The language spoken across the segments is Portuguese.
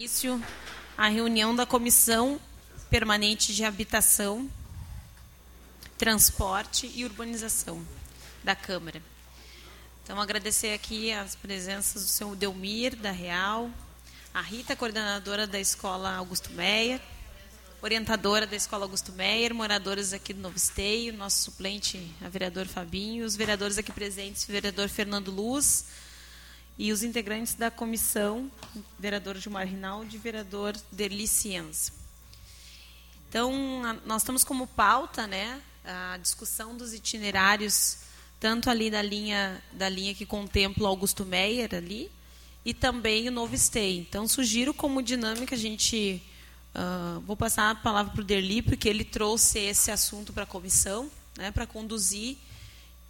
Início a reunião da Comissão Permanente de Habitação, Transporte e Urbanização da Câmara. Então, agradecer aqui as presenças do senhor Delmir, da Real, a Rita, coordenadora da Escola Augusto Meyer, orientadora da Escola Augusto Meyer, moradores aqui do Novo Esteio, nosso suplente, a vereador Fabinho, os vereadores aqui presentes, o vereador Fernando Luz, e os integrantes da comissão, vereador Gilmar Rinaldi e vereador Derli Cienza. Então, a, nós estamos como pauta, né, a discussão dos itinerários, tanto ali da linha, da linha que contempla Augusto Meyer ali, e também o Novo Stay. Então, sugiro como dinâmica a gente... Uh, vou passar a palavra para o Derli, porque ele trouxe esse assunto para a comissão, né, para conduzir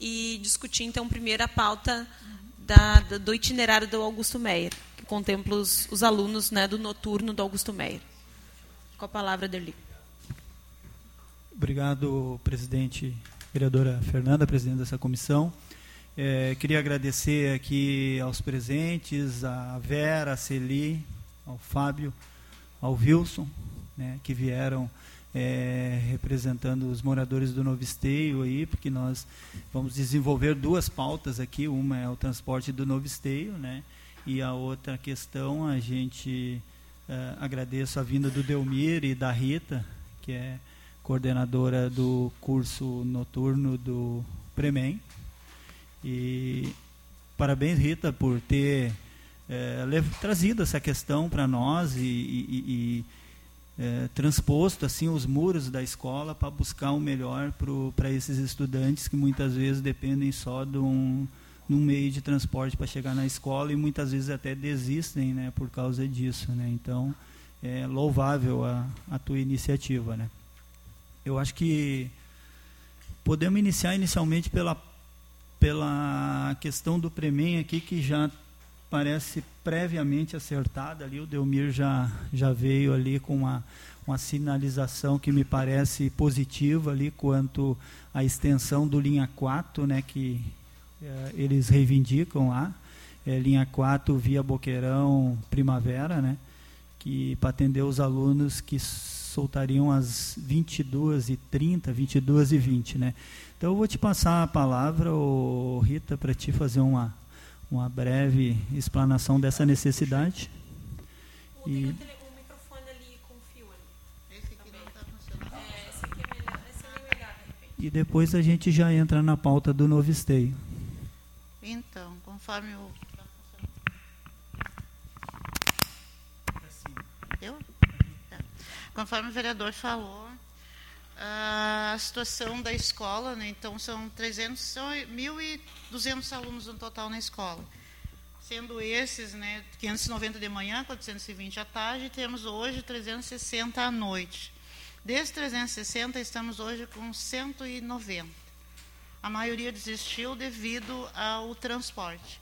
e discutir, então, primeiro a pauta da, do itinerário do Augusto Meyer, que contempla os, os alunos né, do noturno do Augusto Meyer. Com a palavra, Derli. Obrigado, presidente, vereadora Fernanda, presidente dessa comissão. É, queria agradecer aqui aos presentes, a Vera, a Celi, ao Fábio, ao Wilson, né, que vieram é, representando os moradores do Novo Esteio aí, porque nós vamos desenvolver duas pautas aqui, uma é o transporte do Novo Esteio, né? E a outra questão, a gente é, agradeço a vinda do Delmir e da Rita, que é coordenadora do curso noturno do Premem. E parabéns, Rita, por ter é, trazido essa questão para nós e, e, e é, transposto assim os muros da escola para buscar o melhor para esses estudantes que muitas vezes dependem só de um, de um meio de transporte para chegar na escola e muitas vezes até desistem né, por causa disso. Né? Então, é louvável a, a tua iniciativa. Né? Eu acho que podemos iniciar inicialmente pela, pela questão do Premem aqui, que já parece previamente acertada ali. O Delmir já, já veio ali com uma, uma sinalização que me parece positiva ali quanto à extensão do linha 4, né, que é, eles reivindicam lá. É, linha 4 via Boqueirão Primavera, né, que para atender os alunos que soltariam às 22h30, 22h20. Né. Então eu vou te passar a palavra, Rita, para te fazer uma uma breve explanação dessa necessidade. E... E depois a gente já entra na pauta do novo esteio. Então, conforme o. Eu? Tá. Conforme o vereador falou, a situação da escola, né? então são 300, são 1.200 alunos no total na escola. Sendo esses, né, 590 de manhã, 420 à tarde, temos hoje 360 à noite. Desses 360, estamos hoje com 190. A maioria desistiu devido ao transporte.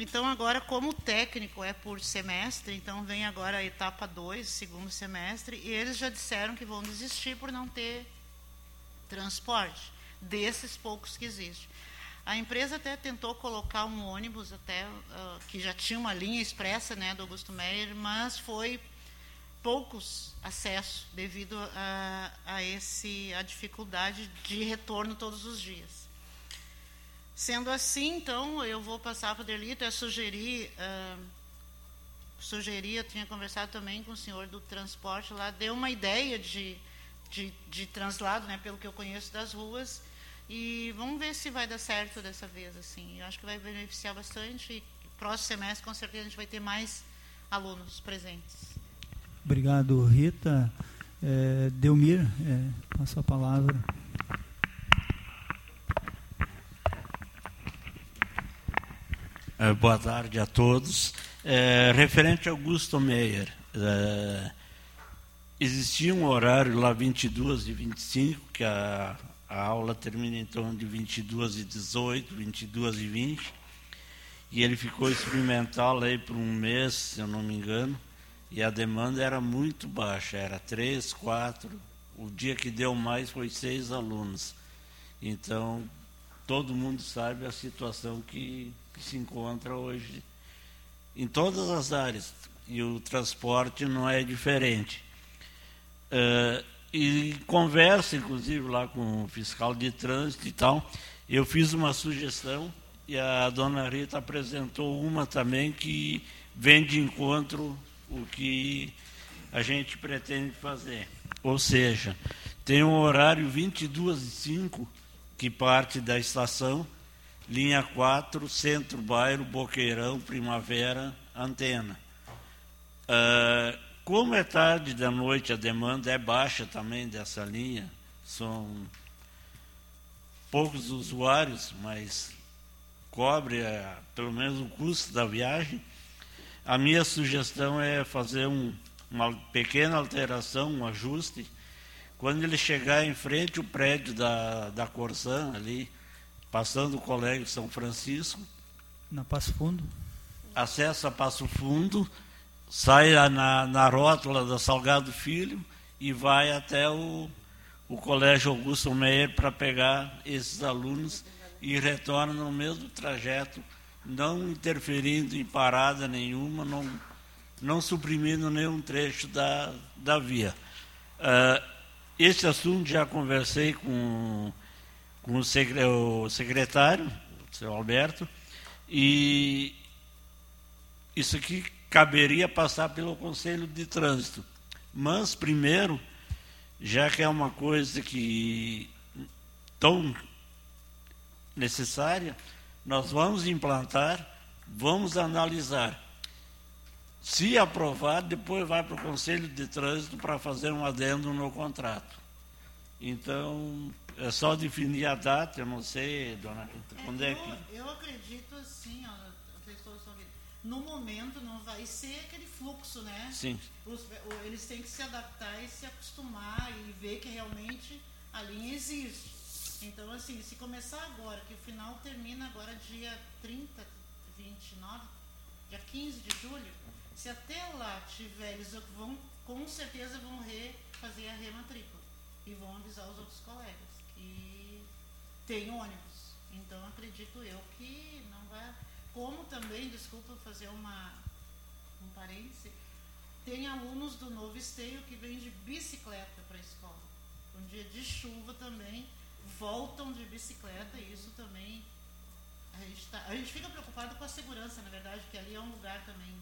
Então, agora, como técnico é por semestre, então vem agora a etapa 2, segundo semestre, e eles já disseram que vão desistir por não ter transporte, desses poucos que existem. A empresa até tentou colocar um ônibus, até uh, que já tinha uma linha expressa né, do Augusto Meyer, mas foi poucos acessos devido a, a, esse, a dificuldade de retorno todos os dias. Sendo assim, então, eu vou passar para o Delito, eu sugeri, uh, sugeri, eu tinha conversado também com o senhor do transporte lá, deu uma ideia de, de, de translado, né, pelo que eu conheço das ruas, e vamos ver se vai dar certo dessa vez, assim. Eu acho que vai beneficiar bastante e próximo semestre, com certeza, a gente vai ter mais alunos presentes. Obrigado, Rita. É, Delmir, é, passa a palavra. Eh, boa tarde a todos. É, referente a Augusto Meyer, é, existia um horário lá 22 e 25, que a, a aula termina em torno de 22 e 18, 22 e 20, e ele ficou experimental aí por um mês, se eu não me engano, e a demanda era muito baixa, era três, quatro, o dia que deu mais foi seis alunos. Então, todo mundo sabe a situação que que se encontra hoje em todas as áreas, e o transporte não é diferente. Uh, e conversa, inclusive, lá com o fiscal de trânsito e tal, eu fiz uma sugestão e a dona Rita apresentou uma também que vem de encontro o que a gente pretende fazer. Ou seja, tem um horário 22 e 5 que parte da estação, linha 4, Centro Bairro, Boqueirão, Primavera, Antena. Uh, como é tarde da noite, a demanda é baixa também dessa linha, são poucos usuários, mas cobre é, pelo menos o custo da viagem. A minha sugestão é fazer um, uma pequena alteração, um ajuste. Quando ele chegar em frente ao prédio da, da Corsan, ali, passando o Colégio São Francisco. Na Passo Fundo? Acessa Passo Fundo sai na, na rótula da Salgado Filho e vai até o, o Colégio Augusto Meyer para pegar esses alunos e retorna no mesmo trajeto, não interferindo em parada nenhuma, não, não suprimindo nenhum trecho da, da via. Uh, esse assunto já conversei com, com o, secretário, o senhor Alberto, e isso aqui caberia passar pelo Conselho de Trânsito. Mas, primeiro, já que é uma coisa que tão necessária, nós vamos implantar, vamos analisar. Se aprovar, depois vai para o Conselho de Trânsito para fazer um adendo no contrato. Então, é só definir a data, eu não sei, dona Rita, quando é, é que. Eu acredito assim, ó, no momento não vai ser aquele fluxo, né? Sim. Os, eles têm que se adaptar e se acostumar e ver que realmente a linha existe. Então, assim, se começar agora, que o final termina agora dia 30, 29, dia 15 de julho, se até lá tiver, eles vão, com certeza vão re, fazer a rematrícula e vão avisar os outros colegas que tem ônibus. Então, acredito eu que não vai como também, desculpa fazer uma, um parêntese, tem alunos do novo esteio que vêm de bicicleta para a escola. Um dia de chuva também, voltam de bicicleta e isso também. A gente, tá, a gente fica preocupado com a segurança, na verdade, que ali é um lugar também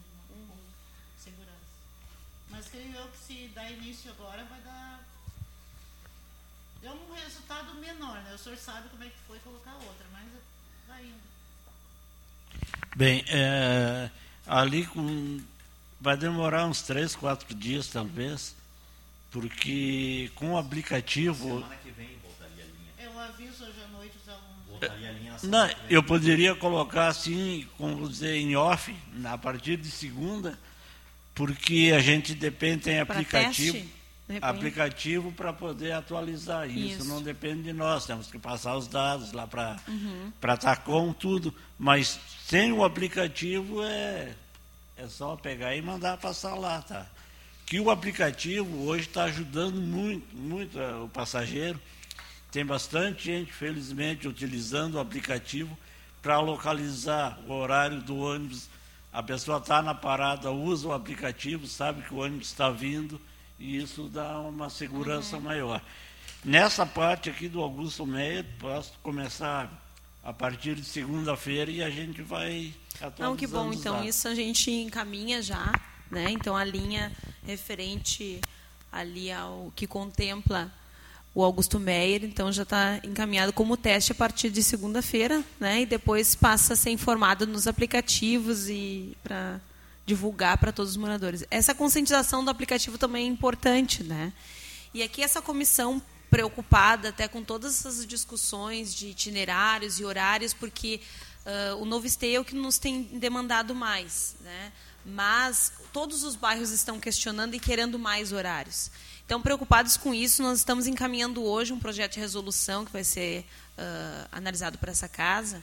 segurança. Mas creio eu que se dar início agora vai dar. É um resultado menor, né? O senhor sabe como é que foi colocar outra, mas vai indo. Bem, é, ali com, vai demorar uns três, quatro dias talvez, porque com o aplicativo. Semana que vem voltaria a linha. Eu aviso hoje à noite os alunos. Voltaria a linha na Não, eu poderia colocar assim, como dizer, em off, a partir de segunda, porque a gente depende, tem aplicativo. Teste? aplicativo para poder atualizar isso. isso. Não depende de nós, temos que passar os dados lá para uhum. para Tacom, tudo. Mas sem o aplicativo é, é só pegar e mandar passar lá, tá? Que o aplicativo hoje está ajudando muito, muito é, o passageiro. Tem bastante gente, felizmente, utilizando o aplicativo para localizar o horário do ônibus. A pessoa está na parada, usa o aplicativo, sabe que o ônibus está vindo e isso dá uma segurança uhum. maior. Nessa parte aqui do Augusto Meia, posso começar a partir de segunda-feira e a gente vai Não, que bom. Então, isso a gente encaminha já, né? Então, a linha referente ali ao que contempla o Augusto Meyer, então já está encaminhado como teste a partir de segunda-feira, né? E depois passa a ser informado nos aplicativos e para divulgar para todos os moradores. Essa conscientização do aplicativo também é importante, né? E aqui essa comissão preocupada até com todas essas discussões de itinerários e horários, porque uh, o novo esteio é o que nos tem demandado mais, né? Mas todos os bairros estão questionando e querendo mais horários. Então, preocupados com isso, nós estamos encaminhando hoje um projeto de resolução que vai ser uh, analisado por essa casa,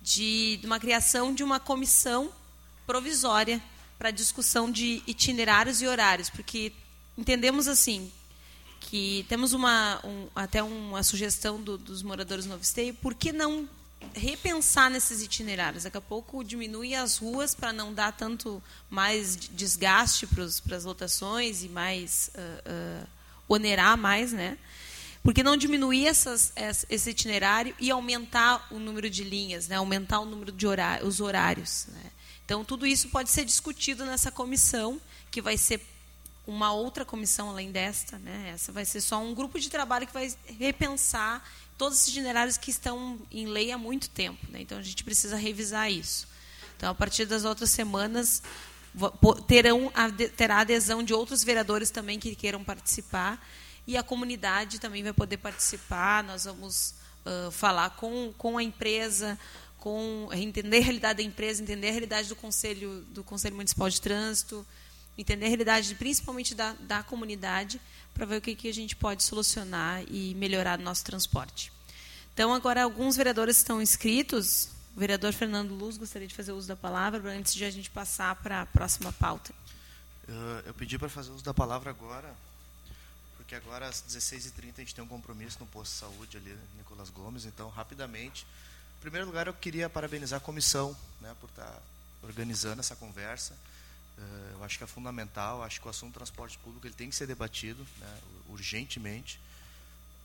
de, de uma criação de uma comissão provisória para discussão de itinerários e horários, porque entendemos assim que temos uma um, até uma sugestão do, dos moradores do Novo Esteio, por que não repensar nesses itinerários. Daqui a pouco diminui as ruas para não dar tanto mais desgaste para as lotações e mais uh, uh, onerar mais, né? Porque não diminuir essas, esse itinerário e aumentar o número de linhas, né? aumentar o número de os horários. Né? Então, tudo isso pode ser discutido nessa comissão, que vai ser uma outra comissão além desta. Né? Essa vai ser só um grupo de trabalho que vai repensar todos esses itinerários que estão em lei há muito tempo. Né? Então, a gente precisa revisar isso. Então, a partir das outras semanas, terão, terá adesão de outros vereadores também que queiram participar e a comunidade também vai poder participar. Nós vamos uh, falar com, com a empresa, com entender a realidade da empresa, entender a realidade do conselho do conselho municipal de trânsito, entender a realidade principalmente da, da comunidade para ver o que, que a gente pode solucionar e melhorar nosso transporte. Então agora alguns vereadores estão inscritos. O vereador Fernando Luz gostaria de fazer uso da palavra antes de a gente passar para a próxima pauta. Eu pedi para fazer uso da palavra agora porque agora às 16h30 a gente tem um compromisso no posto de saúde ali, Nicolas Gomes, então rapidamente. Em primeiro lugar, eu queria parabenizar a comissão né, por estar tá organizando essa conversa. Uh, eu acho que é fundamental, acho que o assunto do transporte público ele tem que ser debatido né, urgentemente.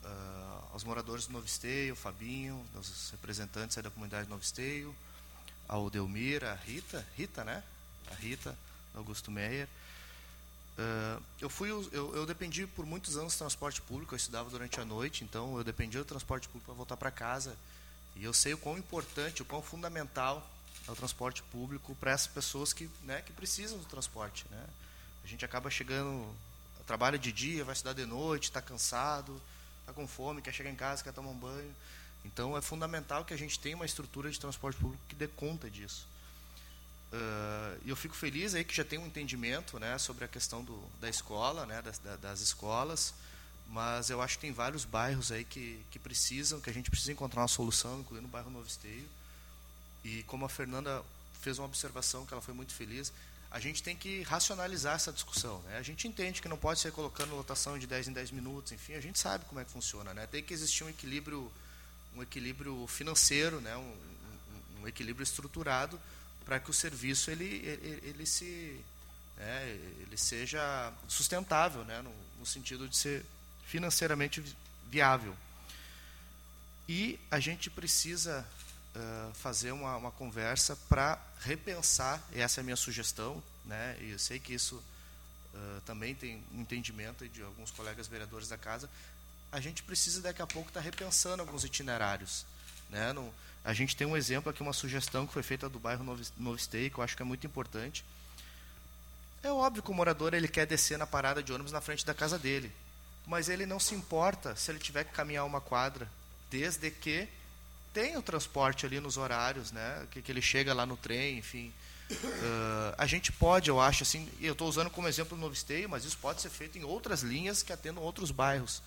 Uh, aos moradores do Novo Esteio, Fabinho, aos representantes da comunidade do Novo Esteio, ao Delmir, a Rita, Rita, né? A Rita, Augusto Meyer. Uh, eu fui eu, eu, dependi por muitos anos do transporte público eu estudava durante a noite então eu dependia do transporte público para voltar para casa e eu sei o quão importante o quão fundamental é o transporte público para essas pessoas que né, que precisam do transporte né? A gente acaba chegando trabalha de dia vai estudar de noite está cansado está com fome quer chegar em casa quer tomar um banho. Então é fundamental que a gente tenha uma estrutura de transporte público que dê conta disso. Uh, eu fico feliz aí que já tem um entendimento né, sobre a questão do, da escola, né, das, das, escolas, mas eu acho que tem vários bairros aí que, que precisam, que a gente precisa encontrar uma solução, incluindo o bairro Novo Esteio. E como a Fernanda fez uma observação que ela foi muito feliz, a gente tem que racionalizar essa discussão. Né? A gente entende que não pode ser colocando lotação de 10 em 10 minutos, enfim, a gente sabe como é que funciona. Né? Tem que existir um equilíbrio, um equilíbrio financeiro, né? um, um, um equilíbrio estruturado, para que o serviço ele, ele, ele se né, ele seja sustentável, né, no, no, sentido de ser financeiramente viável. E a gente precisa uh, fazer uma, uma conversa para repensar, essa é a minha sugestão, né, e eu sei que isso uh, também tem um entendimento de alguns colegas vereadores da casa, a gente precisa daqui a pouco estar tá repensando alguns itinerários. Né, no, a gente tem um exemplo aqui, uma sugestão que foi feita do bairro Novo, Novo que eu acho que é muito importante. É óbvio que o morador ele quer descer na parada de ônibus na frente da casa dele, mas ele não se importa se ele tiver que caminhar uma quadra, desde que tenha o transporte ali nos horários, né? Que, que ele chega lá no trem, enfim. Uh, a gente pode, eu acho, assim, eu estou usando como exemplo o Novo Esteio, mas isso pode ser feito em outras linhas que atendam outros bairros.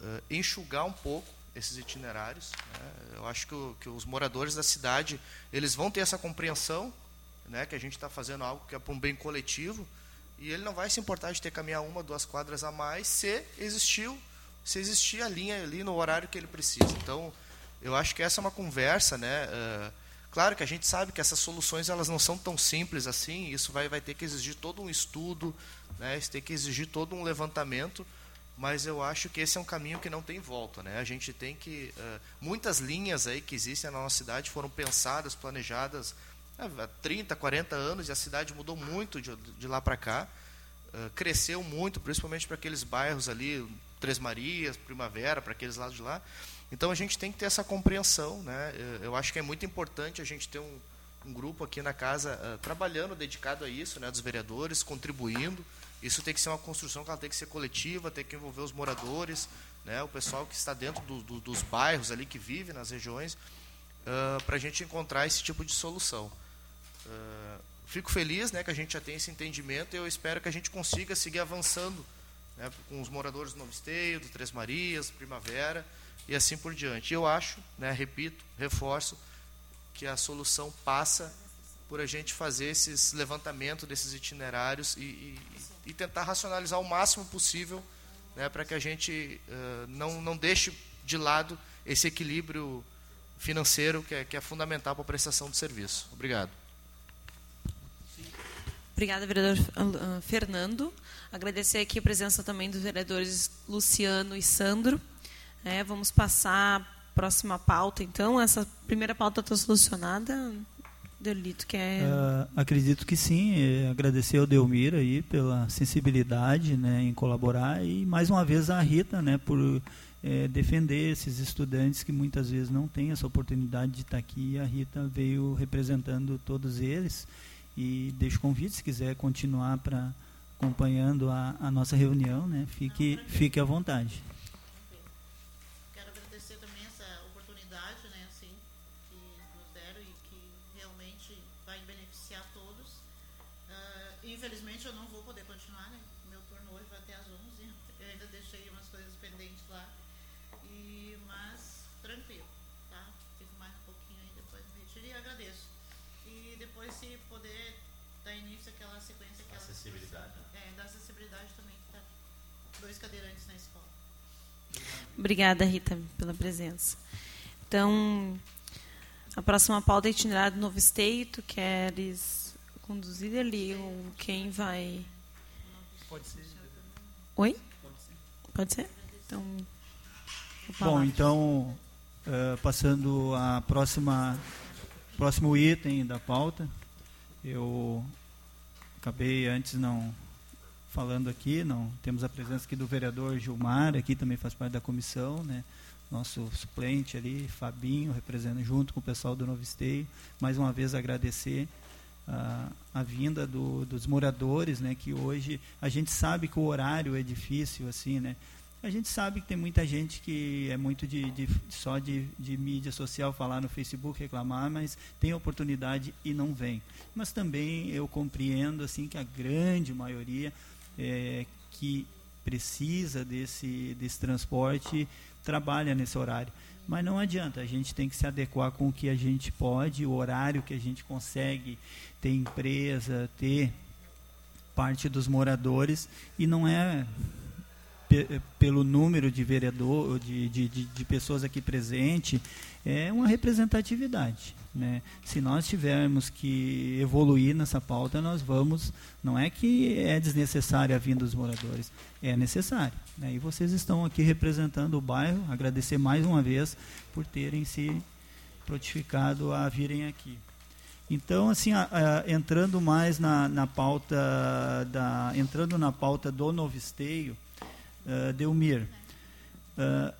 Uh, enxugar um pouco esses itinerários. Né? Eu acho que, o, que, os moradores da cidade eles vão ter essa compreensão, né, que a gente está fazendo algo que é para um bem coletivo, e ele não vai se importar de ter caminhar uma, duas quadras a mais, se existiu, se existir a linha ali no horário que ele precisa. Então, eu acho que essa é uma conversa, né? Uh, claro que a gente sabe que essas soluções elas não são tão simples assim. Isso vai, vai ter que exigir todo um estudo, né? Isso tem que exigir todo um levantamento mas eu acho que esse é um caminho que não tem volta. Né? A gente tem que. Uh, muitas linhas aí que existem na nossa cidade foram pensadas, planejadas há 30, 40 anos, e a cidade mudou muito de, de lá para cá. Uh, cresceu muito, principalmente para aqueles bairros ali, Três Marias, Primavera, para aqueles lados de lá. Então a gente tem que ter essa compreensão. Né? Eu acho que é muito importante a gente ter um, um grupo aqui na casa uh, trabalhando, dedicado a isso, né, dos vereadores, contribuindo. Isso tem que ser uma construção que ela tem que ser coletiva, tem que envolver os moradores, né, o pessoal que está dentro do, do, dos bairros ali, que vive nas regiões, uh, para a gente encontrar esse tipo de solução. Uh, fico feliz né, que a gente já tem esse entendimento e eu espero que a gente consiga seguir avançando né, com os moradores do Novo Esteio, do Três Marias, Primavera e assim por diante. Eu acho, né, repito, reforço, que a solução passa por a gente fazer esses levantamentos desses itinerários e, e, e tentar racionalizar o máximo possível né, para que a gente uh, não, não deixe de lado esse equilíbrio financeiro que é, que é fundamental para a prestação do serviço. Obrigado. Obrigada, vereador Fernando. Agradecer aqui a presença também dos vereadores Luciano e Sandro. É, vamos passar a próxima pauta, então. Essa primeira pauta está solucionada. Delito que é. Uh, acredito que sim. É, agradecer ao Delmir aí pela sensibilidade né, em colaborar e mais uma vez a Rita né, por é, defender esses estudantes que muitas vezes não têm essa oportunidade de estar aqui. A Rita veio representando todos eles e deixo convite, se quiser continuar para acompanhando a, a, nossa reunião, né? Fique, fique à vontade. Depois se poder dar início àquela sequência que acessibilidade ela, é, da acessibilidade também que tá dois cadeirantes na escola. Obrigada Rita pela presença. Então a próxima pauta é itinerário do novo esteio tu queres conduzir ali ou quem vai? Pode ser. Oi? Pode ser. Então bom então uh, passando a próxima Próximo item da pauta, eu acabei antes não falando aqui, não temos a presença aqui do vereador Gilmar, aqui também faz parte da comissão, né? Nosso suplente ali, Fabinho, representando junto com o pessoal do Novo Esteio. Mais uma vez agradecer a, a vinda do, dos moradores, né? Que hoje a gente sabe que o horário é difícil, assim, né? A gente sabe que tem muita gente que é muito de, de só de, de, mídia social falar no Facebook, reclamar, mas tem oportunidade e não vem. Mas também eu compreendo assim que a grande maioria é, que precisa desse, desse transporte trabalha nesse horário. Mas não adianta, a gente tem que se adequar com o que a gente pode, o horário que a gente consegue ter empresa, ter parte dos moradores, e não é pelo número de vereador, de, de, de, de pessoas aqui presentes, é uma representatividade. Né? Se nós tivermos que evoluir nessa pauta, nós vamos. Não é que é desnecessária a vinda dos moradores, é necessário. Né? E vocês estão aqui representando o bairro. Agradecer mais uma vez por terem se prontificado a virem aqui. Então, assim, a, a, entrando mais na, na pauta da, entrando na pauta do novisteio, uh, Delmir. Uh,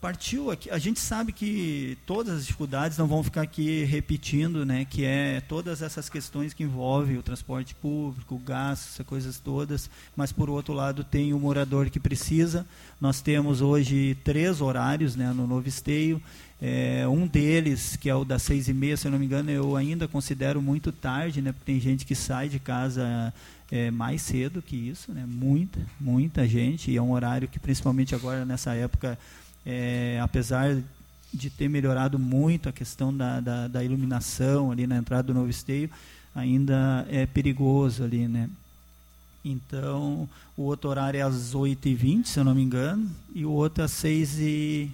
partiu aqui, a gente sabe que todas as dificuldades não vão ficar aqui repetindo, né, que é todas essas questões que envolvem o transporte público, o gasto, essas coisas todas, mas por outro lado tem o morador que precisa. Nós temos hoje três horários, né, no novo esteio. É, um deles, que é o das seis e meia, se eu não me engano, eu ainda considero muito tarde, né, porque tem gente que sai de casa é, mais cedo que isso, né? muita, muita gente, e é um horário que principalmente agora nessa época, é, apesar de ter melhorado muito a questão da, da, da, iluminação ali na entrada do novo esteio, ainda é perigoso ali, né? Então, o outro horário é às 8h20, se eu não me engano, e o outro às 6 e,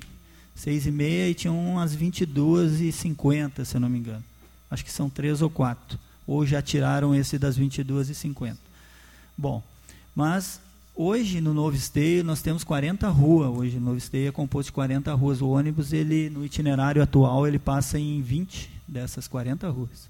6 e e tinha um às 22h50, se eu não me engano. Acho que são três ou quatro ou já tiraram esse das 22h50. Bom, mas hoje no Novo Esteio nós temos 40 ruas. Hoje no Novo Esteio é composto de 40 ruas. O ônibus, ele no itinerário atual, ele passa em 20 dessas 40 ruas.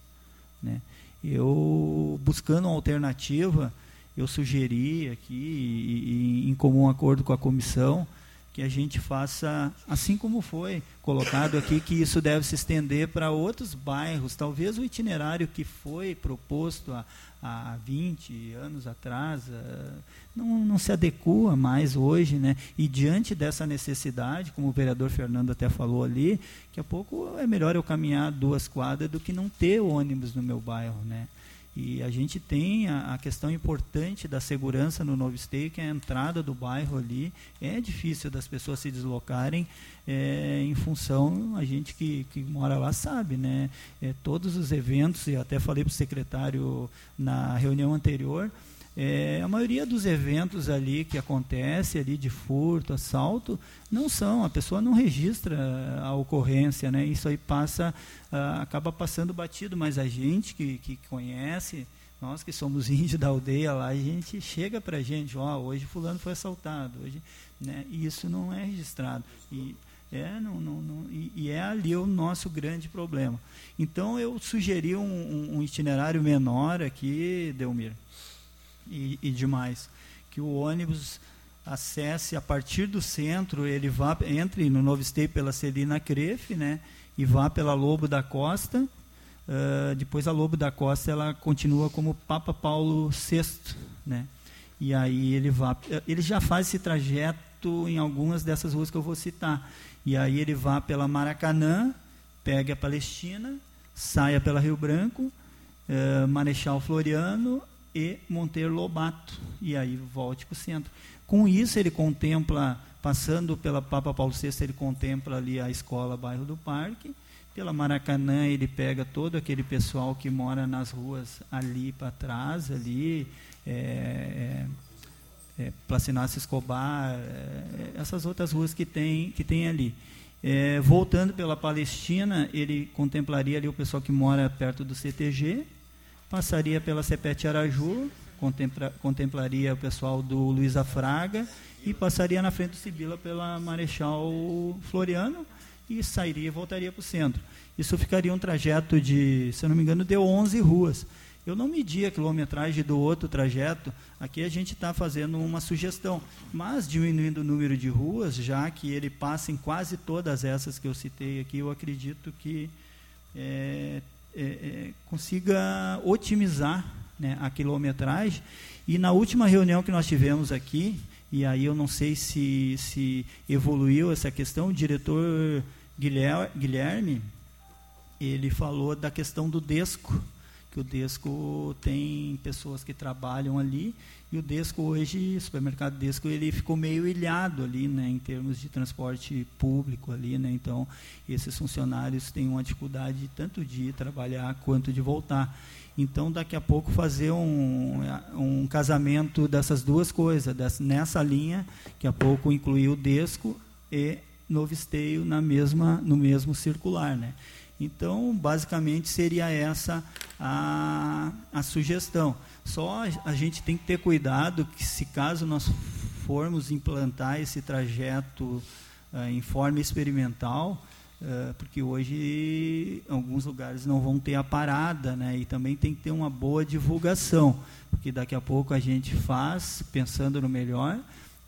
Né? Eu, buscando uma alternativa, eu sugeri aqui, e, e, em comum acordo com a comissão, que a gente faça, assim como foi colocado aqui, que isso deve se estender para outros bairros. Talvez o itinerário que foi proposto há, há 20 anos atrás uh, não, não se adequa mais hoje. Né? E diante dessa necessidade, como o vereador Fernando até falou ali, que a pouco é melhor eu caminhar duas quadras do que não ter ônibus no meu bairro. Né? E a gente tem a, a, questão importante da segurança no Novo Esteio, que é a entrada do bairro ali. É difícil das pessoas se deslocarem é, em função, a gente que, que mora lá sabe, né? É, todos os eventos, e até falei para o secretário na reunião anterior, É, a maioria dos eventos ali que acontece ali de furto, assalto, não são, a pessoa não registra a ocorrência, né? Isso aí passa, uh, acaba passando batido, mas a gente que, que conhece, nós que somos índios da aldeia lá, a gente chega para a gente, ó, oh, hoje fulano foi assaltado, hoje, né? E isso não é registrado. E, é, não, não, não, e, e, é ali o nosso grande problema. Então eu sugeri um, um itinerário menor aqui, Delmir, e, e demais. Que o ônibus acesse a partir do centro, ele vá, entre no Novo Esteio pela Celina Crefe, né, e vá pela Lobo da Costa. Uh, depois a Lobo da Costa ela continua como Papa Paulo VI, né? E aí ele vá, ele já faz esse trajeto em algumas dessas ruas que eu vou citar. E aí ele vá pela Maracanã, pega a Palestina, saia pela Rio Branco, uh, Marechal Floriano, e Monteiro Lobato, e aí volte para o centro. Com isso, ele contempla, passando pela Papa Paulo VI, ele contempla ali a escola Bairro do Parque, pela Maracanã ele pega todo aquele pessoal que mora nas ruas ali para trás, ali, é, é, é, Placinácio Escobar, é, essas outras ruas que tem, que tem ali. É, voltando pela Palestina, ele contemplaria ali o pessoal que mora perto do CTG, passaria pela Cepete Araju, contempla, contemplaria o pessoal do Luiza Fraga e passaria na frente do Sibila pela Marechal Floriano e sairia e voltaria para o centro. Isso ficaria um trajeto de, se eu não me engano, deu 11 ruas. Eu não medi a quilometragem do outro trajeto, aqui a gente está fazendo uma sugestão, mas diminuindo o número de ruas, já que ele passa em quase todas essas que eu citei aqui, eu acredito que é, é, é, consiga otimizar né, a quilometragem. E na última reunião que nós tivemos aqui, e aí eu não sei se, se evoluiu essa questão, o diretor Guilherme, ele falou da questão do DESCO, que o Desco tem pessoas que trabalham ali e o Desco hoje, o supermercado Desco, ele ficou meio ilhado ali, né, em termos de transporte público ali, né, então esses funcionários têm uma dificuldade tanto de trabalhar quanto de voltar. Então, daqui a pouco fazer um, um casamento dessas duas coisas, dessa, nessa linha, que a pouco incluir o Desco e Novo Esteio na mesma, no mesmo circular, né. Então, basicamente, seria essa a, a sugestão. Só a gente tem que ter cuidado que, se caso nós formos implantar esse trajeto uh, em forma experimental, uh, porque hoje alguns lugares não vão ter a parada, né? E também tem que ter uma boa divulgação, porque daqui a pouco a gente faz pensando no melhor,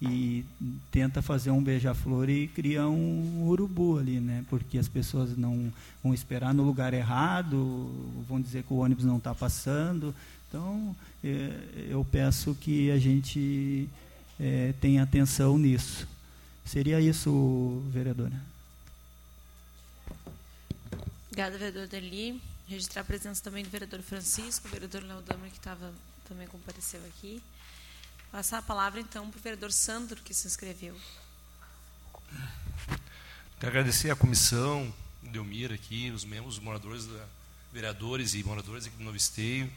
e tenta fazer um beija-flor e cria um urubu ali, né? Porque as pessoas não vão esperar no lugar errado, vão dizer que o ônibus não está passando. Então, é, eu peço que a gente é, tenha atenção nisso. Seria isso, vereadora. Obrigada, vereador Deli. Registrar a presença também do vereador Francisco, o vereador Leodama, que tava, também compareceu aqui. Passar a palavra, então, para o vereador Sandro, que se inscreveu. Quero agradecer à comissão, o Delmir aqui, os membros, os moradores, da, vereadores e moradores aqui do Novo Esteio.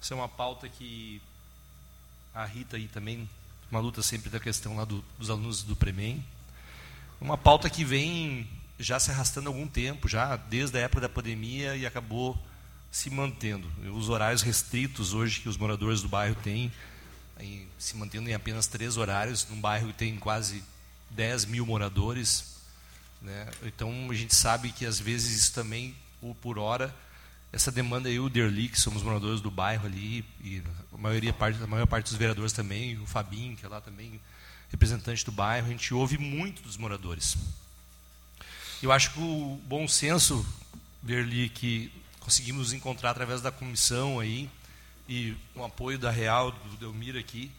Isso é uma pauta que a Rita aí também, uma luta sempre da questão lá do, dos alunos do Premem. Uma pauta que vem já se arrastando há algum tempo, já desde a época da pandemia e acabou se mantendo. Os horários restritos hoje que os moradores do bairro têm em, se mantendo em apenas três horários, num bairro que tem quase 10 mil moradores. Né? Então a gente sabe que às vezes isso também, por hora, essa demanda aí, o Derli, que somos moradores do bairro ali, e a, maioria, parte, a maior parte dos vereadores também, o Fabinho, que é lá também representante do bairro, a gente ouve muito dos moradores. Eu acho que o bom senso, Derli, que conseguimos encontrar através da comissão aí, e com o apoio da Real, do Delmir aqui,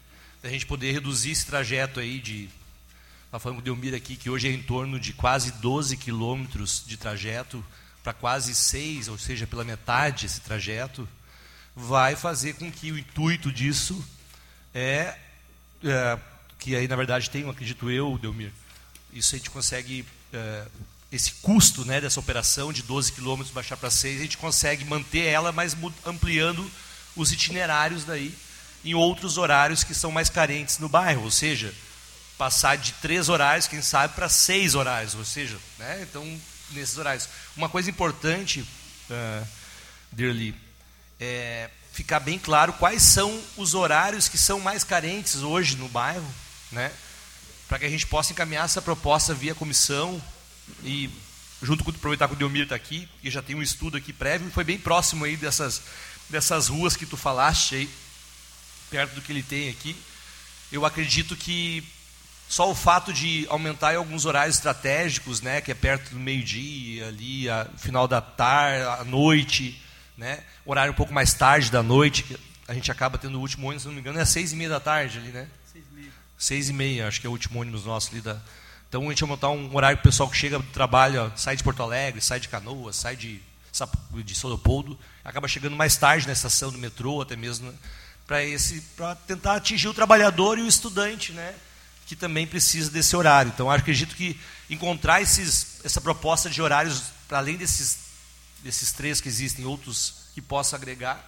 da gente poder reduzir esse trajeto aí de. Nós falando com o Delmir aqui, que hoje é em torno de quase 12 quilômetros de trajeto, para quase 6, ou seja, pela metade esse trajeto, vai fazer com que o intuito disso é, é que aí na verdade tem, acredito eu, Delmir, isso a gente consegue, é, esse custo né, dessa operação de 12 quilômetros baixar para 6, a gente consegue manter ela, mas ampliando os itinerários daí em outros horários que são mais carentes no bairro, ou seja, passar de três horários, quem sabe, para seis horários, ou seja, né? então nesses horários. Uma coisa importante, uh, Dirli, é ficar bem claro quais são os horários que são mais carentes hoje no bairro, né? para que a gente possa encaminhar essa proposta via comissão e junto com aproveitar que o está aqui, e já tem um estudo aqui prévio, foi bem próximo aí dessas, dessas ruas que tu falaste aí, perto do que ele tem aqui. Eu acredito que só o fato de aumentar em alguns horários estratégicos, né, que é perto do meio-dia, ali, a, final da tarde, à noite, né, horário um pouco mais tarde da noite, que a gente acaba tendo o último ônibus, se não me engano, é seis e meia da tarde ali, né? Seis e meia. Seis e meia, acho que é o último ônibus nosso ali da, então a gente vai montar um horário para o pessoal que chega do trabalho, sai de Porto Alegre, sai de Canoas, sai de, de São Leopoldo, acaba chegando mais tarde na estação do metrô, até mesmo, né, para tentar atingir o trabalhador e o estudante, né, que também precisa desse horário. Então acredito que encontrar esses, essa proposta de horários, para além desses, desses três que existem, outros que possa agregar.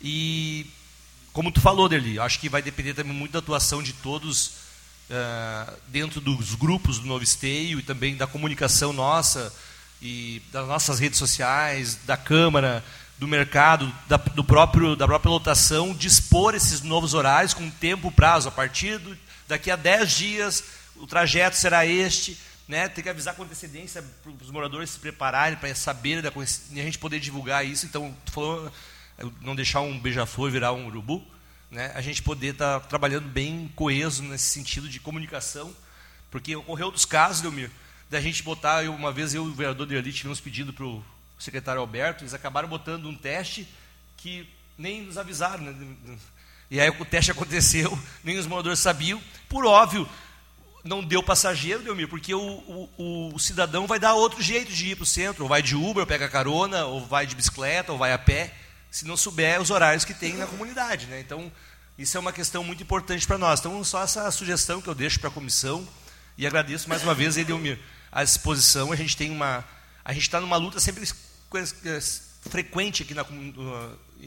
E, como tu falou, Deli, acho que vai depender também muito da atuação de todos uh, dentro dos grupos do Novo Esteio e também da comunicação nossa e das nossas redes sociais, da Câmara, do mercado, da, do próprio, da própria lotação, dispor esses novos horários com tempo, prazo. A partir do, daqui a 10 dias, o trajeto será este. Né, tem que avisar com antecedência para os moradores se prepararem para saber da, e a gente poder divulgar isso. Então, falou não deixar um beija-flor virar um urubu né, a gente poder estar tá trabalhando bem coeso nesse sentido de comunicação, porque ocorreu outros casos, Delmir, da gente botar, eu, uma vez eu e o vereador de Elite tivemos pedido para o secretário Alberto, eles acabaram botando um teste que nem nos avisaram, né? e aí o teste aconteceu, nem os moradores sabiam, por óbvio, não deu passageiro, Delmir, porque o, o, o, cidadão vai dar outro jeito de ir para o centro, ou vai de Uber, ou pega carona, ou vai de bicicleta, ou vai a pé, se não souber os horários que tem na comunidade. Né? Então, isso é uma questão muito importante para nós. Então, só essa sugestão que eu deixo para a comissão e agradeço mais uma vez ele à disposição. A gente tem uma, a gente está numa luta sempre frequente aqui na,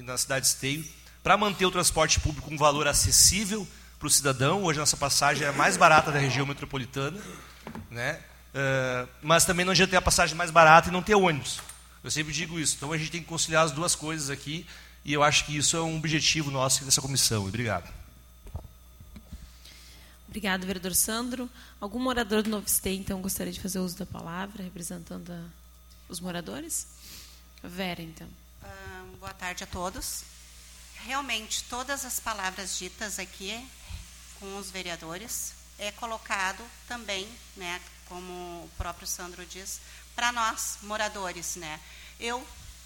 na cidade de Esteio para manter o transporte público com um valor acessível para o cidadão. Hoje a nossa passagem é a mais barata da região metropolitana, né? Uh, mas também não adianta ter a passagem mais barata e não ter ônibus. Eu sempre digo isso. Então a gente tem que conciliar as duas coisas aqui e eu acho que isso é um objetivo nosso dessa comissão. Obrigado. Obrigado, vereador Sandro. Algum morador do Novo Stay, então, gostaria de fazer uso da palavra, representando a, os moradores? Vera, então. Uh, boa tarde a todos. Realmente, todas as palavras ditas aqui com os vereadores é colocado também, né, como o próprio Sandro diz, para nós, moradores. Né? Eu,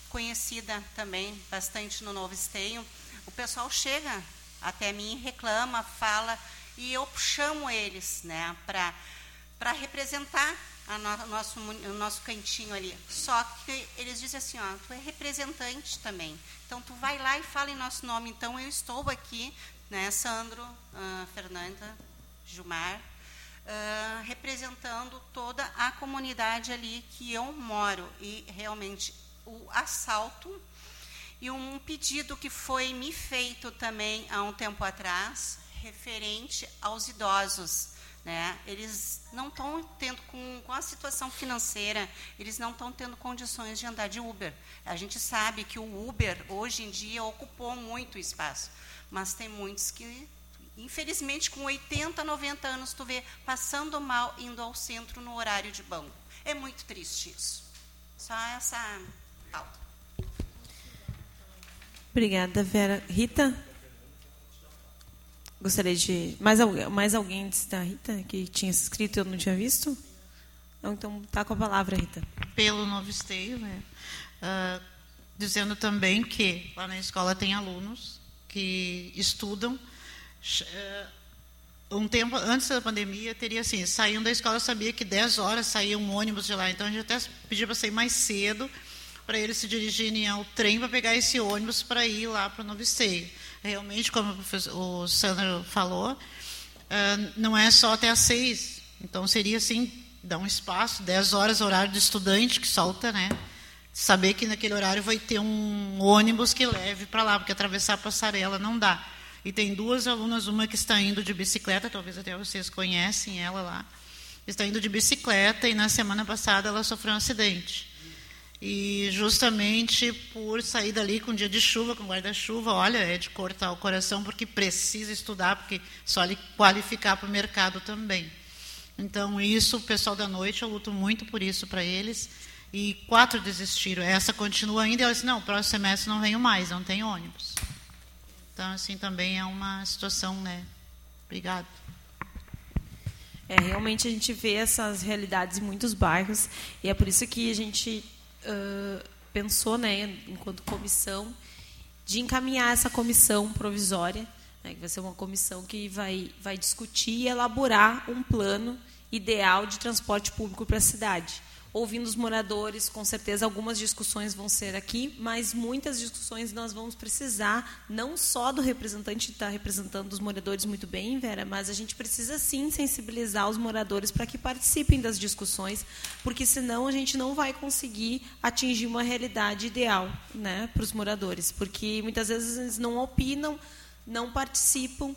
conhecida também bastante no Novo Esteio, o pessoal chega até mim, reclama, fala, e eu chamo eles né, para representar a no, nosso, o nosso cantinho ali. Só que eles dizem assim, ó, tu é representante também. Então, tu vai lá e fala em nosso nome. Então, eu estou aqui, né, Sandro, uh, Fernanda, Gilmar, uh, representando toda a comunidade ali que eu moro. E realmente o assalto e um pedido que foi me feito também há um tempo atrás, referente aos idosos. Né? Eles não estão tendo, com, com a situação financeira, eles não estão tendo condições de andar de Uber. A gente sabe que o Uber, hoje em dia, ocupou muito espaço, mas tem muitos que Infelizmente, com 80, 90 anos, tu vê passando mal indo ao centro no horário de banco. É muito triste isso. Só essa pauta. Obrigada, Vera. Rita? Gostaria de. Mais, mais alguém da Rita que tinha se inscrito e eu não tinha visto? Então, está com a palavra, Rita. Pelo novo esteio, né? Uh, dizendo também que lá na escola tem alunos que estudam eh, um tempo antes da pandemia, teria assim, saindo da escola, eu sabia que 10 horas saía um ônibus de lá. Então a gente até pedia para sair mais cedo, para eles se dirigirem ao trem para pegar esse ônibus para ir lá para o Novo Esteio. Realmente, como o Sandro falou, eh, não é só até às 6. Então seria assim, dar um espaço, 10 horas, horário do estudante que solta, né? Saber que naquele horário vai ter um ônibus que leve para lá, porque atravessar a passarela não dá. e tem duas alunas, uma que está indo de bicicleta, talvez até vocês conhecem ela lá, está indo de bicicleta e na semana passada ela sofreu um acidente. E justamente por sair dali com dia de chuva, com guarda-chuva, olha, é de cortar o coração porque precisa estudar, porque só lhe qualificar para o mercado também. Então, isso, o pessoal da noite, eu luto muito por isso para eles. E quatro desistiram. Essa continua ainda. E ela disse: não, próximo semestre não venho mais, não tem ônibus. Então, assim, também é uma situação, né? Obrigado. É, realmente a gente vê essas realidades em muitos bairros e é por isso que a gente uh, pensou, né, enquanto comissão, de encaminhar essa comissão provisória, né, que vai ser uma comissão que vai, vai discutir e elaborar um plano ideal de transporte público para a cidade ouvindo os moradores, com certeza algumas discussões vão ser aqui, mas muitas discussões nós vamos precisar, não só do representante estar representando os moradores muito bem, Vera, mas a gente precisa sim sensibilizar os moradores para que participem das discussões, porque senão a gente não vai conseguir atingir uma realidade ideal né, para os moradores, porque muitas vezes eles não opinam, não participam,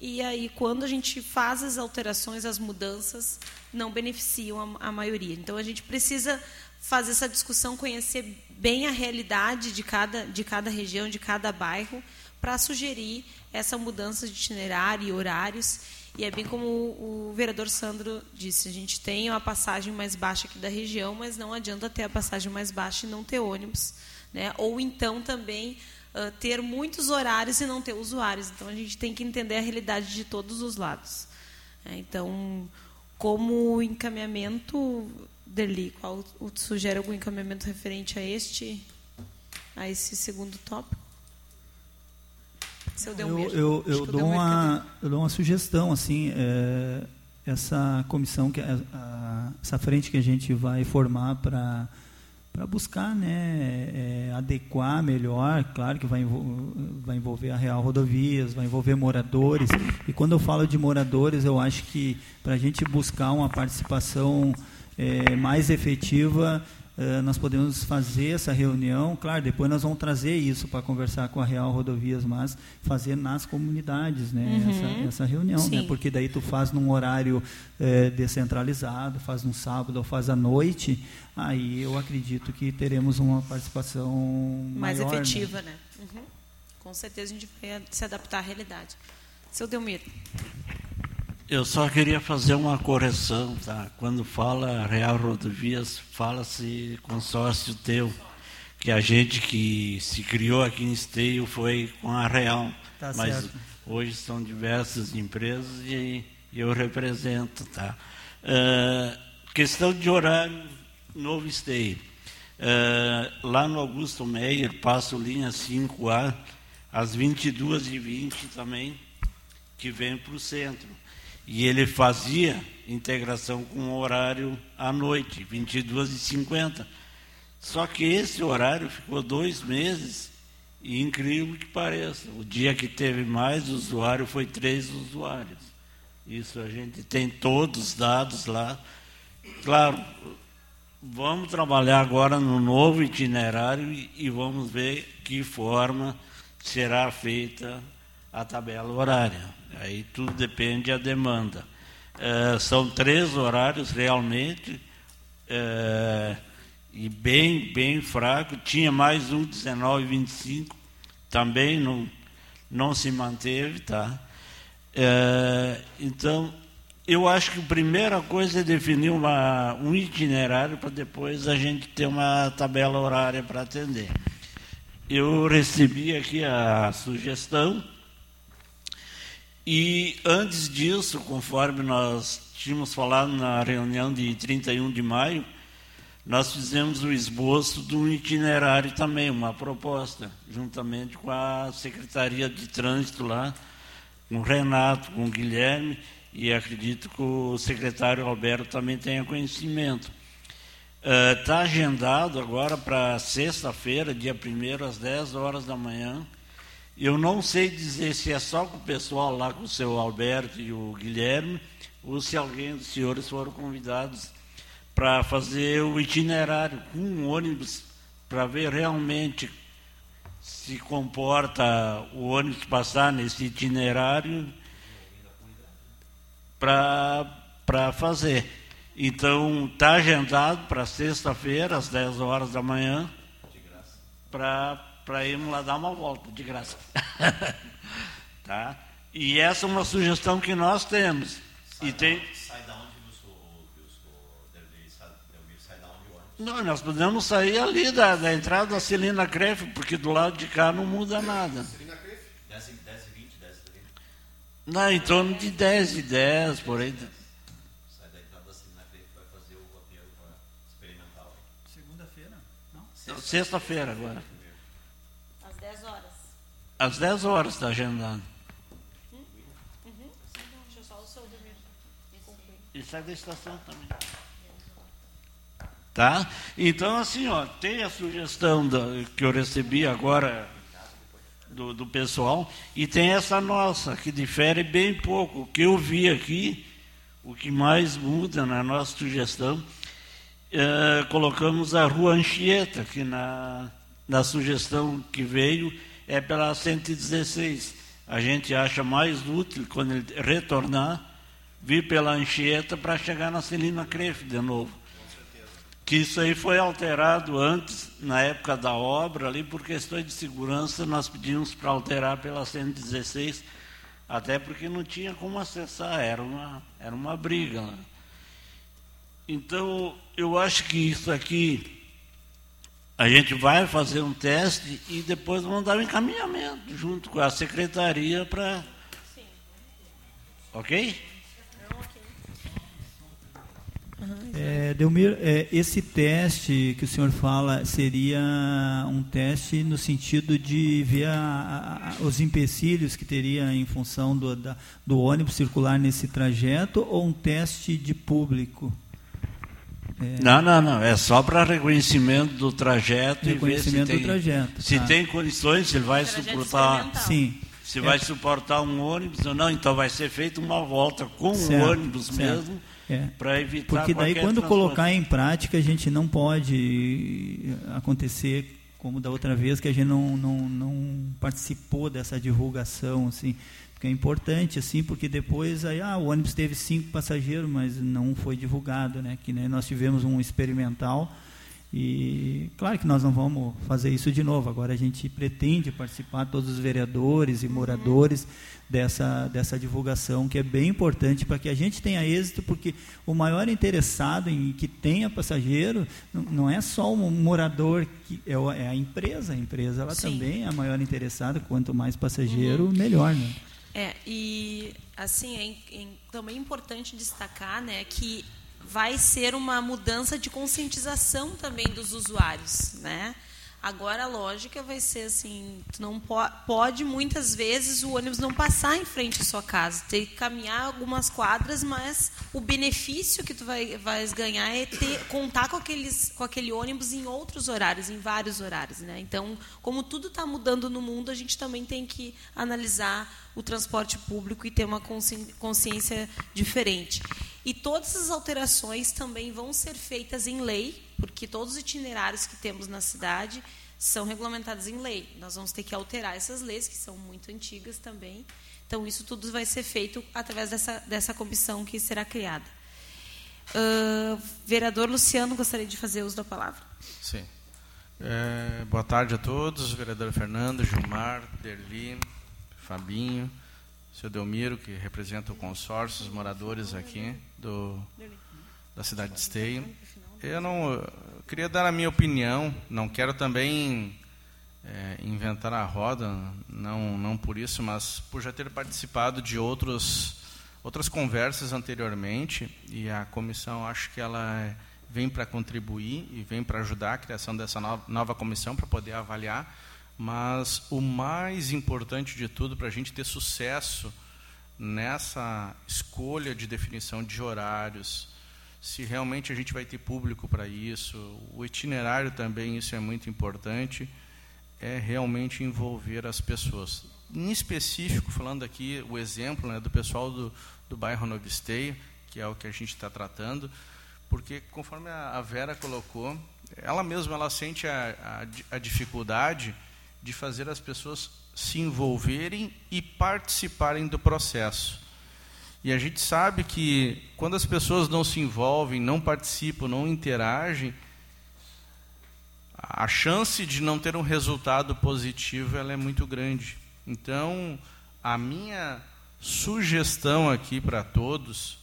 e aí, quando a gente faz as alterações, as mudanças, não beneficiam a, a maioria. Então, a gente precisa fazer essa discussão, conhecer bem a realidade de cada, de cada região, de cada bairro, para sugerir essa mudança de itinerário e horários. E é bem como o, vereador Sandro disse, a gente tem uma passagem mais baixa aqui da região, mas não adianta ter a passagem mais baixa e não ter ônibus. Né? Ou então também uh, ter muitos horários e não ter usuários. Então a gente tem que entender a realidade de todos os lados. É, então, como encaminhamento, Deli, qual sugere algum encaminhamento referente a este, a esse segundo tópico? Seu eu, eu, eu, dou uma, eu dou uma sugestão, assim, é, essa comissão, que a, a, essa frente que a gente vai formar para para buscar né, é, adequar melhor, claro que vai, vai envolver a Real Rodovias, vai envolver moradores, e quando eu falo de moradores, eu acho que para a gente buscar uma participação é, mais efetiva, eh, nós podemos fazer essa reunião, claro, depois nós vamos trazer isso para conversar com a Real Rodovias, mas fazer nas comunidades, né, uhum. essa, essa, reunião, né, porque daí tu faz num horário é, descentralizado, faz no sábado ou faz à noite, aí eu acredito que teremos uma participação mais maior, né. efetiva, né? né? Uhum. Com certeza a gente vai se adaptar à realidade. Seu Delmiro. Eu só queria fazer uma correção, tá? Quando fala Real Rodovias, fala-se consórcio teu, que a gente que se criou aqui em Esteio foi com a Real. Tá mas certo. hoje são diversas empresas e eu represento, tá? Uh, questão de horário, novo Esteio. Uh, lá no Augusto Meyer, passo linha 5A, às 22h20 também, que vem para o centro e ele fazia integração com o horário à noite, 22h50. Só que esse horário ficou dois meses, e incrível que pareça, o dia que teve mais usuário foi três usuários. Isso a gente tem todos os dados lá. Claro, vamos trabalhar agora no novo itinerário e, e vamos ver que forma será feita a tabela horária. Aí tudo depende da demanda. É, são três horários realmente, é, e bem, bem fraco. Tinha mais um, 19 e 25, também não, não se manteve. Tá? É, então, eu acho que a primeira coisa é definir uma, um itinerário para depois a gente ter uma tabela horária para atender. Eu recebi aqui a sugestão e antes disso, conforme nós tínhamos falado na reunião de 31 de maio, nós fizemos o esboço de um itinerário também, uma proposta, juntamente com a Secretaria de Trânsito lá, com o Renato, com o Guilherme, e acredito que o secretário Alberto também tenha conhecimento. Está uh, agendado agora para sexta-feira, dia 1 às 10 horas da manhã, eu não sei dizer se é só com o pessoal lá, com o seu Alberto e o Guilherme, ou se alguém dos senhores foram convidados para fazer o itinerário com um ônibus, para ver realmente se comporta o ônibus passar nesse itinerário para fazer. Então, está agendado para sexta-feira, às 10 horas da manhã, para irmos lá dar uma volta, de graça. tá? E essa é uma sugestão que nós temos. Sai e da tem... Sai da onde o senhor- sai- da onde o ônibus? Não, nós podemos sair ali da, da entrada da Celina Crefe, porque do lado de cá não muda nada. 10 e 10 e 20, 10 e 30. Não, em torno de 10 e 10, por aí. Sai da entrada da Celina Crefe vai fazer o roteiro experimental. Segunda-feira? Não? Sexta-feira agora. Às 10 horas. Às 10 horas está agendado. Deixa eu só o seu Delmir concluir. E sai da estação também. Tá? Então, assim, ó, tem a sugestão da- que eu recebi agora do, do pessoal e tem essa nossa, que difere bem pouco. O que eu vi aqui, o que mais muda na nossa sugestão, eh, colocamos a Rua Anchieta, que na, na sugestão que veio é pela 116. A gente acha mais útil, quando ele retornar, vir pela Anchieta para chegar na Celina Crefe de novo. Que isso aí foi alterado antes, na época da obra, ali por questões de segurança, nós pedimos para alterar pela 116, até porque não tinha como acessar, era uma, era uma briga. Né? Então, eu acho que isso aqui, a gente vai fazer um teste e depois vamos dar um encaminhamento junto com a secretaria para. Ok? É, Delmir, é, esse teste que o senhor fala seria um teste no sentido de ver a- a- os empecilhos que teria em função do, da- do ônibus circular nesse trajeto ou um teste de público? É, Não, não, não. É só para reconhecimento do trajeto e ver se Reconhecimento do tem, trajeto, se tá. tem condições, se ele vai suportar. Sim. se É. vai suportar um ônibus ou não. Então vai ser feita uma volta com Certo, o ônibus certo. mesmo É. para evitar Porque daí quando transporte. colocar em prática a gente não pode acontecer como da outra vez que a gente não, não, não participou dessa divulgação assim porque é importante assim porque depois aí ah, o ônibus teve cinco passageiros mas não foi divulgado né que nem nós tivemos um experimental e claro que nós não vamos fazer isso de novo. Agora a gente pretende participar, todos os vereadores e moradores, dessa, dessa divulgação, que é bem importante para que a gente tenha êxito, porque o maior interessado em que tenha passageiro não- é só o morador, que é é a empresa. A empresa ela Sim. também é a maior interessada. Quanto mais passageiro, melhor. Né? É, e assim, é, é também importante destacar né, que vai ser uma mudança de conscientização também dos usuários. Né? Agora a lógica vai ser assim, tu não po pode muitas vezes o ônibus não passar em frente à sua casa, ter que caminhar algumas quadras, mas o benefício que tu vai vais ganhar é ter contar com aqueles com aquele ônibus em outros horários, em vários horários, né? Então, como tudo está mudando no mundo, a gente também tem que analisar o transporte público e ter uma consci- consciência diferente. E todas as alterações também vão ser feitas em lei, porque todos os itinerários que temos na cidade são regulamentados em lei. Nós vamos ter que alterar essas leis, que são muito antigas também. Então, isso tudo vai ser feito através dessa, dessa comissão que será criada. Ah, vereador Luciano, gostaria de fazer uso da palavra. Sim. É, boa tarde a todos, vereador Fernando, Gilmar, Derli, Fabinho, seu Delmiro, que representa o consórcio, os moradores aqui do, da cidade de Esteio. Eu não eu queria dar a minha opinião, não quero também é, inventar a roda, não, não por isso, mas por já ter participado de outros, outras conversas anteriormente, e a comissão acho que ela vem para contribuir e vem para ajudar a criação dessa nova, nova comissão para poder avaliar, mas o mais importante de tudo para a gente ter sucesso nessa escolha de definição de horários, se realmente a gente vai ter público para isso, o itinerário também, isso é muito importante, é realmente envolver as pessoas. Em específico, falando aqui o exemplo né, do pessoal do, do bairro Novo Esteio, que é o que a gente está tratando, porque conforme a Vera colocou, ela mesma ela sente a, a, a dificuldade de fazer as pessoas se envolverem e participarem do processo. E a gente sabe que quando as pessoas não se envolvem, não participam, não interagem, a chance de não ter um resultado positivo ela é muito grande. Então, a minha sugestão aqui para todos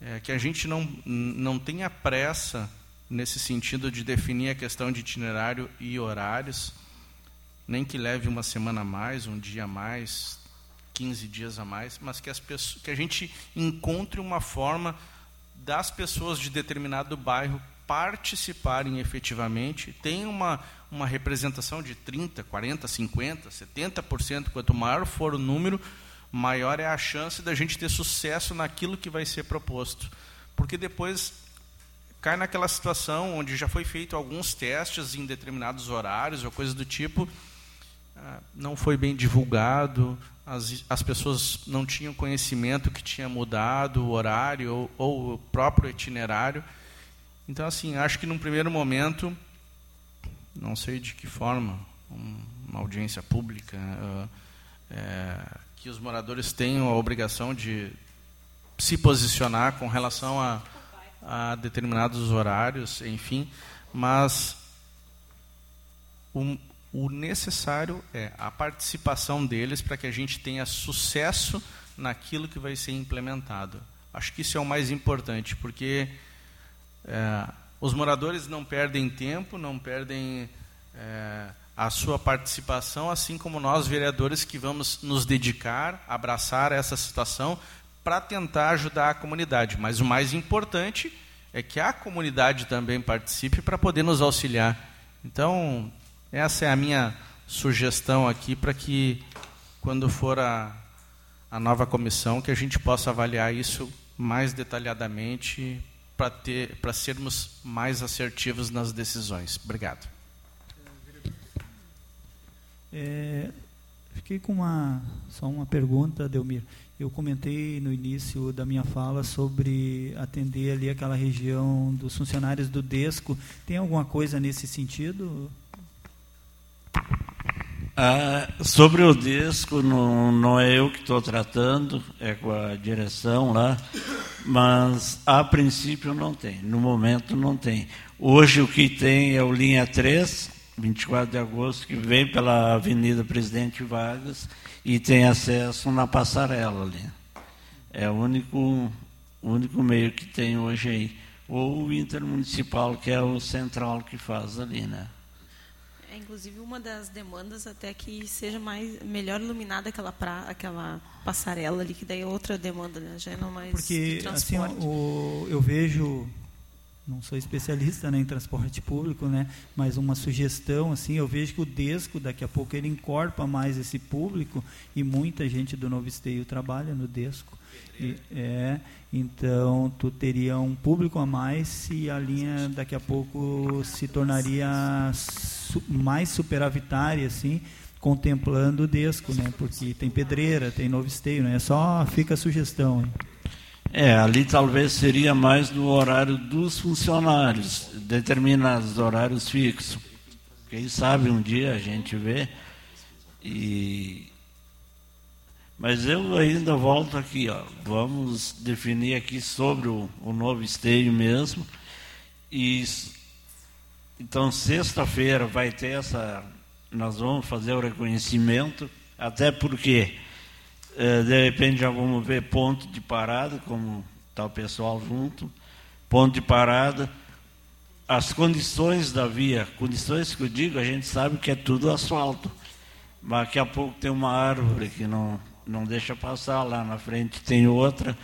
é que a gente não, não tenha pressa nesse sentido de definir a questão de itinerário e horários, nem que leve uma semana a mais, um dia a mais, 15 dias a mais, mas que, as pessoas, que a gente encontre uma forma das pessoas de determinado bairro participarem efetivamente, tem uma, uma representação de 30, 40, 50, 70%, quanto maior for o número, maior é a chance da gente ter sucesso naquilo que vai ser proposto. Porque depois cai naquela situação onde já foi feito alguns testes em determinados horários ou coisas do tipo, não foi bem divulgado, as, as pessoas não tinham conhecimento que tinha mudado o horário ou, ou o próprio itinerário. Então, assim, acho que num primeiro momento, não sei de que forma, uma audiência pública, uh, é, que os moradores tenham a obrigação de se posicionar com relação a, a determinados horários, enfim, mas o necessário é a participação deles para que a gente tenha sucesso naquilo que vai ser implementado. Acho que isso é o mais importante, porque é, os moradores não perdem tempo, não perdem é, a sua participação, assim como nós, vereadores, que vamos nos dedicar, abraçar essa situação para tentar ajudar a comunidade. Mas o mais importante é que a comunidade também participe para poder nos auxiliar. Então, essa é a minha sugestão aqui para que, quando for a, a nova comissão, que a gente possa avaliar isso mais detalhadamente para ter para sermos mais assertivos nas decisões. Obrigado. É, fiquei com uma só uma pergunta, Delmir. Eu comentei no início da minha fala sobre atender ali aquela região dos funcionários do Desco. Tem alguma coisa nesse sentido? Ah, sobre o disco, não, não é eu que estou tratando, é com a direção lá, mas a princípio não tem, no momento não tem. Hoje o que tem é o Linha 3, 24 de agosto, que vem pela Avenida Presidente Vargas e tem acesso na passarela ali. É o único, único meio que tem hoje aí. Ou o intermunicipal, que é o central que faz ali, né? Inclusive, uma das demandas até que seja mais melhor iluminada aquela pra, aquela passarela ali, que daí é outra demanda, né? já é não mais Porque assim, o, eu vejo, não sou especialista né, em transporte público, né, mas uma sugestão assim, eu vejo que o Desco daqui a pouco ele encorpa mais esse público e muita gente do Novo Esteio trabalha no Desco. E, é, então tu teria um público a mais se a linha daqui a pouco se tornaria mais superavitária assim, contemplando o Desco, né? Porque tem pedreira, tem novo esteio, né? Só fica a sugestão. Hein? É, ali talvez seria mais no horário dos funcionários, determinados horários fixos. Quem sabe um dia a gente vê e mas eu ainda volto aqui, ó. Vamos definir aqui sobre o, o novo esteio mesmo. E então sexta-feira vai ter essa. Nós vamos fazer o reconhecimento, até porque é, de repente já vamos ver ponto de parada, como está o pessoal junto, ponto de parada, as condições da via, condições que eu digo, a gente sabe que é tudo asfalto. Mas daqui a pouco tem uma árvore que não não deixa passar, lá na frente tem outra,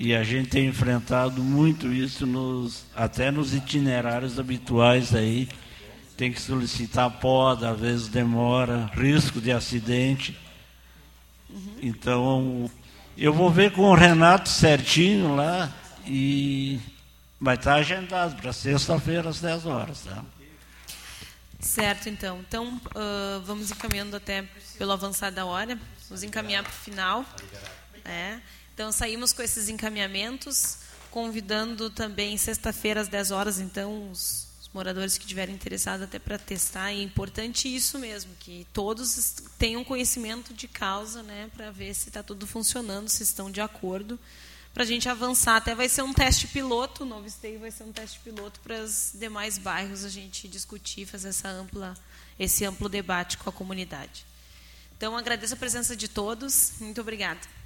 e a gente tem enfrentado muito isso nos, até nos itinerários habituais aí. Tem que solicitar poda, às vezes demora, risco de acidente. Então, eu vou ver com o Renato certinho lá e vai estar agendado para sexta-feira às 10 horas. Tá? Certo, então. Então, uh, vamos encaminhando até pelo avançar da hora. Vamos encaminhar para o final. É. Então, saímos com esses encaminhamentos, convidando também sexta-feira às 10 horas, então, os moradores que estiverem interessados até para testar. E é importante isso mesmo, que todos tenham conhecimento de causa, né, para ver se está tudo funcionando, se estão de acordo, para a gente avançar. Até vai ser um teste piloto, o novo esteio vai ser um teste piloto para os demais bairros a gente discutir, fazer essa ampla, esse amplo debate com a comunidade. Então, agradeço a presença de todos. Muito obrigada.